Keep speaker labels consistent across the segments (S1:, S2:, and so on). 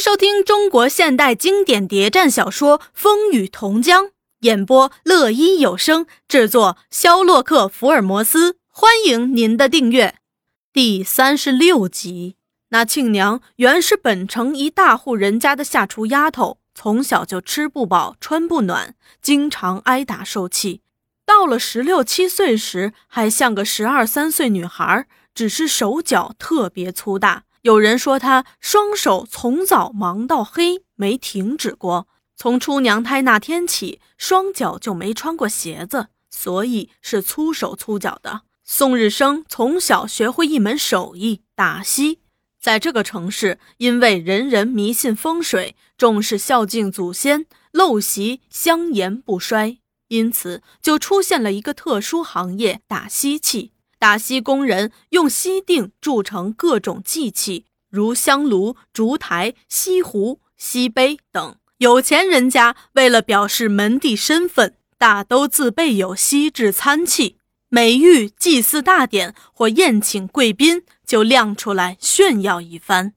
S1: 收听中国现代经典谍战小说《风雨同江》，演播乐一有声，制作肖洛克福尔摩斯。欢迎您的订阅。第三十六集，那庆娘原是本城一大户人家的下厨丫头，从小就吃不饱穿不暖，经常挨打受气。到了十六七岁时，还像个十二三岁女孩，只是手脚特别粗大。有人说他双手从早忙到黑，没停止过。从出娘胎那天起，双脚就没穿过鞋子，所以是粗手粗脚的。宋日生从小学会一门手艺——打锡。在这个城市，因为人人迷信风水，重视孝敬祖先，陋习相沿不衰，因此就出现了一个特殊行业——打锡器。打锡工人用锡锭铸成各种祭器，如香炉、烛台、锡壶、锡杯等。有钱人家为了表示门第身份，大都自备有锡制餐器，每遇祭祀大典或宴请贵宾，就亮出来炫耀一番。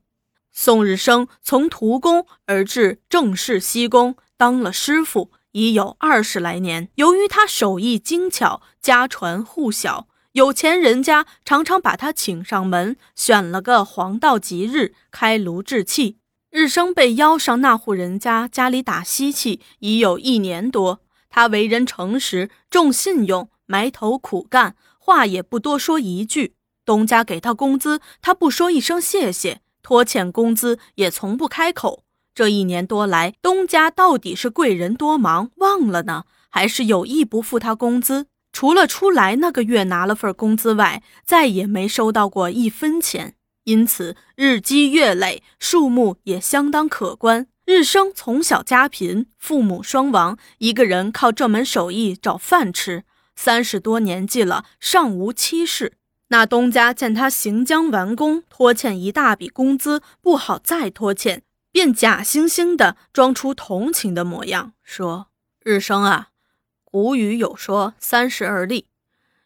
S1: 宋日生从徒工而至正式锡工，当了师傅已有二十来年。由于他手艺精巧，家传户晓。有钱人家常常把他请上门，选了个黄道吉日开炉制器。日升被邀上那户人家家里打锡器已有一年多。他为人诚实，重信用，埋头苦干，话也不多说一句。东家给他工资，他不说一声谢谢；拖欠工资也从不开口。这一年多来，东家到底是贵人多忙忘了呢，还是有意不付他工资？除了出来那个月拿了份工资外，再也没收到过一分钱，因此日积月累，数目也相当可观。日升从小家贫，父母双亡，一个人靠这门手艺找饭吃。三十多年纪了，尚无妻室。那东家见他行将完工，拖欠一大笔工资，不好再拖欠，便假惺惺的装出同情的模样，说：“日升啊。”古语有说：“三十而立。”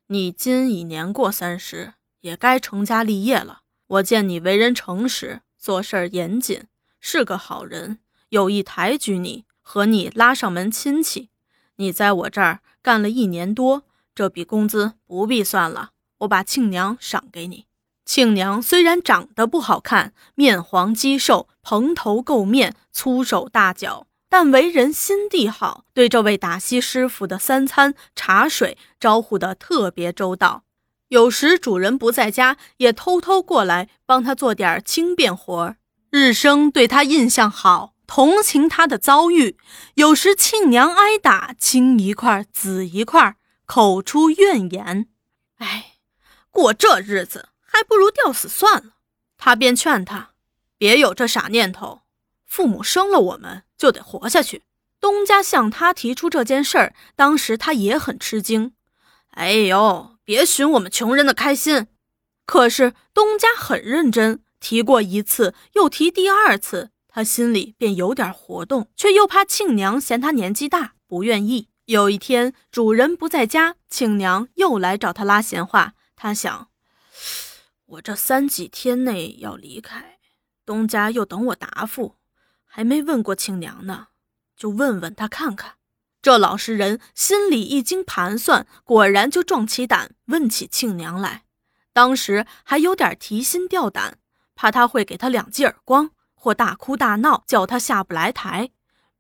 S1: 你今已年过三十，也该成家立业了。我见你为人诚实，做事儿严谨，是个好人，有意抬举你，和你拉上门亲戚。你在我这儿干了一年多，这笔工资不必算了，我把庆娘赏给你。庆娘虽然长得不好看，面黄肌瘦，蓬头垢面，粗手大脚。但为人心地好，对这位打锡师傅的三餐茶水招呼得特别周到。有时主人不在家，也偷偷过来帮他做点轻便活日升对他印象好，同情他的遭遇。有时亲娘挨打，青一块紫一块，口出怨言：“哎，过这日子还不如吊死算了。”他便劝他：“别有这傻念头。”父母生了我们，就得活下去。东家向他提出这件事儿，当时他也很吃惊。哎呦，别寻我们穷人的开心。可是东家很认真，提过一次，又提第二次，他心里便有点活动，却又怕庆娘嫌他年纪大，不愿意。有一天主人不在家，庆娘又来找他拉闲话。他想，我这三几天内要离开，东家又等我答复。还没问过庆娘呢，就问问他看看。这老实人心里一经盘算，果然就壮起胆问起庆娘来。当时还有点提心吊胆，怕他会给他两记耳光，或大哭大闹，叫他下不来台。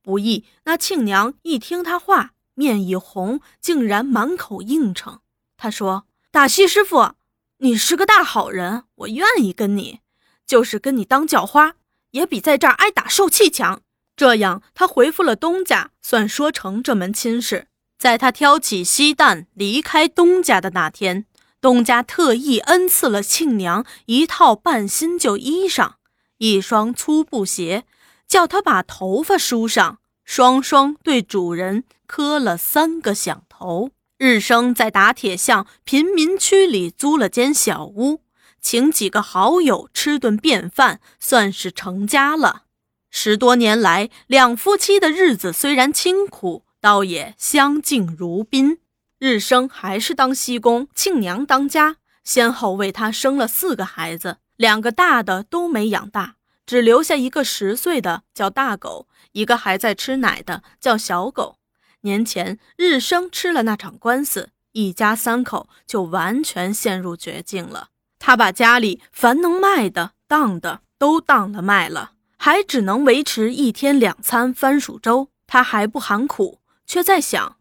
S1: 不意那庆娘一听他话，面一红，竟然满口应承。他说：“大西师傅，你是个大好人，我愿意跟你，就是跟你当叫花。”也比在这儿挨打受气强。这样，他回复了东家，算说成这门亲事。在他挑起锡担离开东家的那天，东家特意恩赐了庆娘一套半新旧衣裳，一双粗布鞋，叫他把头发梳上，双双对主人磕了三个响头。日升在打铁巷贫民区里租了间小屋。请几个好友吃顿便饭，算是成家了。十多年来，两夫妻的日子虽然清苦，倒也相敬如宾。日升还是当西工，庆娘当家，先后为他生了四个孩子，两个大的都没养大，只留下一个十岁的叫大狗，一个还在吃奶的叫小狗。年前日升吃了那场官司，一家三口就完全陷入绝境了。他把家里凡能卖的、当的都当了卖了，还只能维持一天两餐番薯粥。他还不喊苦，却在想，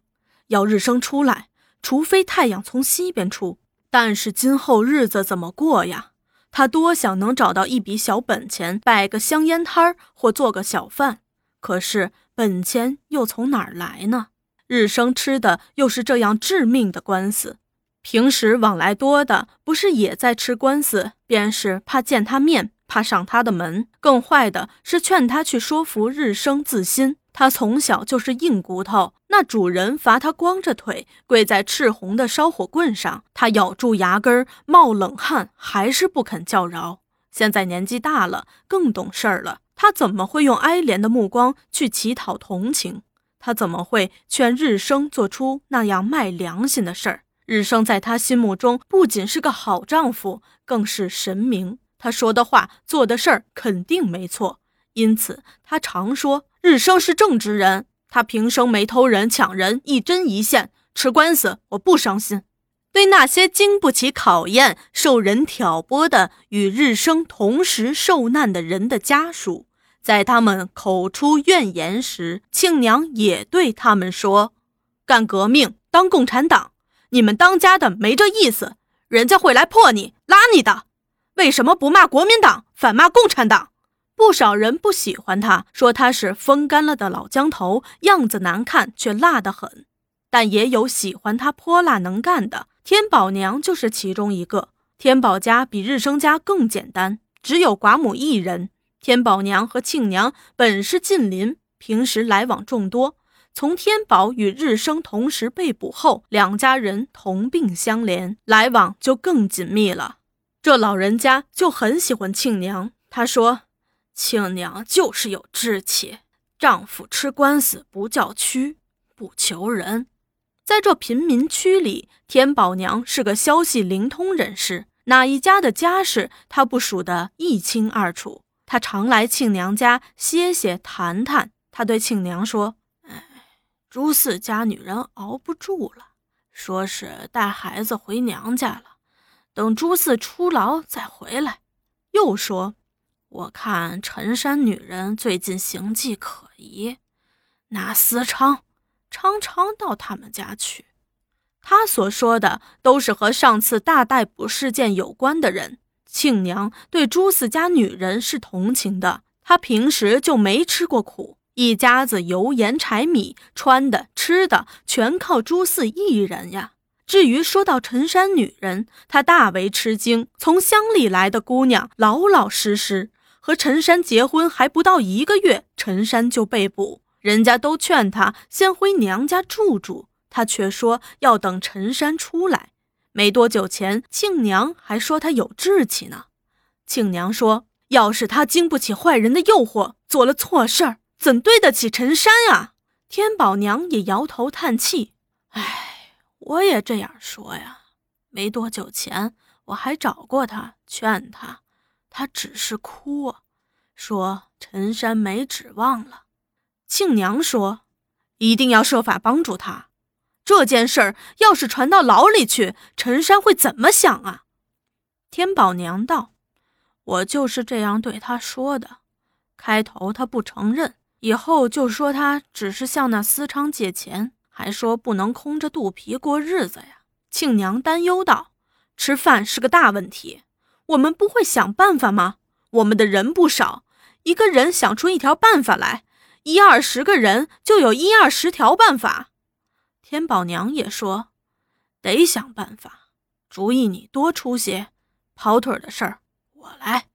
S1: 要日升出来，除非太阳从西边出。但是今后日子怎么过呀？他多想能找到一笔小本钱，摆个香烟摊儿或做个小贩。可是本钱又从哪儿来呢？日升吃的又是这样致命的官司，平时往来多的不是也在吃官司，便是怕见他面，怕上他的门。更坏的是劝他去说服日升自新。他从小就是硬骨头，那主人罚他光着腿跪在赤红的烧火棍上，他咬住牙根冒冷汗，还是不肯叫饶。现在年纪大了，更懂事儿了，他怎么会用哀怜的目光去乞讨同情？他怎么会劝日升做出那样卖良心的事儿？日升在他心目中不仅是个好丈夫，更是神明。他说的话、做的事儿肯定没错，因此他常说日升是正直人。他平生没偷人、抢人，一针一线。吃官司我不伤心。对那些经不起考验、受人挑拨的与日升同时受难的人的家属。在他们口出怨言时，庆娘也对他们说：“干革命，当共产党，你们当家的没这意思，人家会来破你、拉你的。为什么不骂国民党，反骂共产党？”不少人不喜欢他，说他是风干了的老江头，样子难看却辣得很。但也有喜欢他泼辣能干的，天宝娘就是其中一个。天宝家比日升家更简单，只有寡母一人。天宝娘和庆娘本是近邻，平时来往众多。从天宝与日升同时被捕后，两家人同病相怜，来往就更紧密了。这老人家就很喜欢庆娘，他说：“庆娘就是有志气，丈夫吃官司不叫屈，不求人。”在这贫民区里，天宝娘是个消息灵通人士，哪一家的家事，她不数得一清二楚。她常来庆娘家歇歇谈谈。他对庆娘说：“，朱四家女人熬不住了，说是带孩子回娘家了，等朱四出牢再回来。”又说：“我看陈山女人最近行迹可疑，那思昌常常到他们家去。”他所说的都是和上次大逮捕事件有关的人。庆娘对朱四家女人是同情的，她平时就没吃过苦，一家子油盐柴米，穿的吃的全靠朱四一人呀。至于说到陈山女人，她大为吃惊。从乡里来的姑娘，老老实实，和陈山结婚还不到一个月，陈山就被捕，人家都劝她先回娘家住住，她却说要等陈山出来。没多久前，庆娘还说他有志气呢。庆娘说：“要是他经不起坏人的诱惑，做了错事儿，怎对得起陈山啊？”天宝娘也摇头叹气：“哎，我也这样说呀。没多久前，我还找过他，劝他，他只是哭，说陈山没指望了。”庆娘说：“一定要设法帮助他。”这件事儿要是传到牢里去，陈山会怎么想啊？天宝娘道：“我就是这样对他说的。开头他不承认，以后就说他只是向那思昌借钱，还说不能空着肚皮过日子呀。”庆娘担忧道：“吃饭是个大问题，我们不会想办法吗？我们的人不少，一个人想出一条办法来，一二十个人就有一二十条办法。”天宝娘也说：“得想办法，主意你多出些，跑腿的事儿我来。”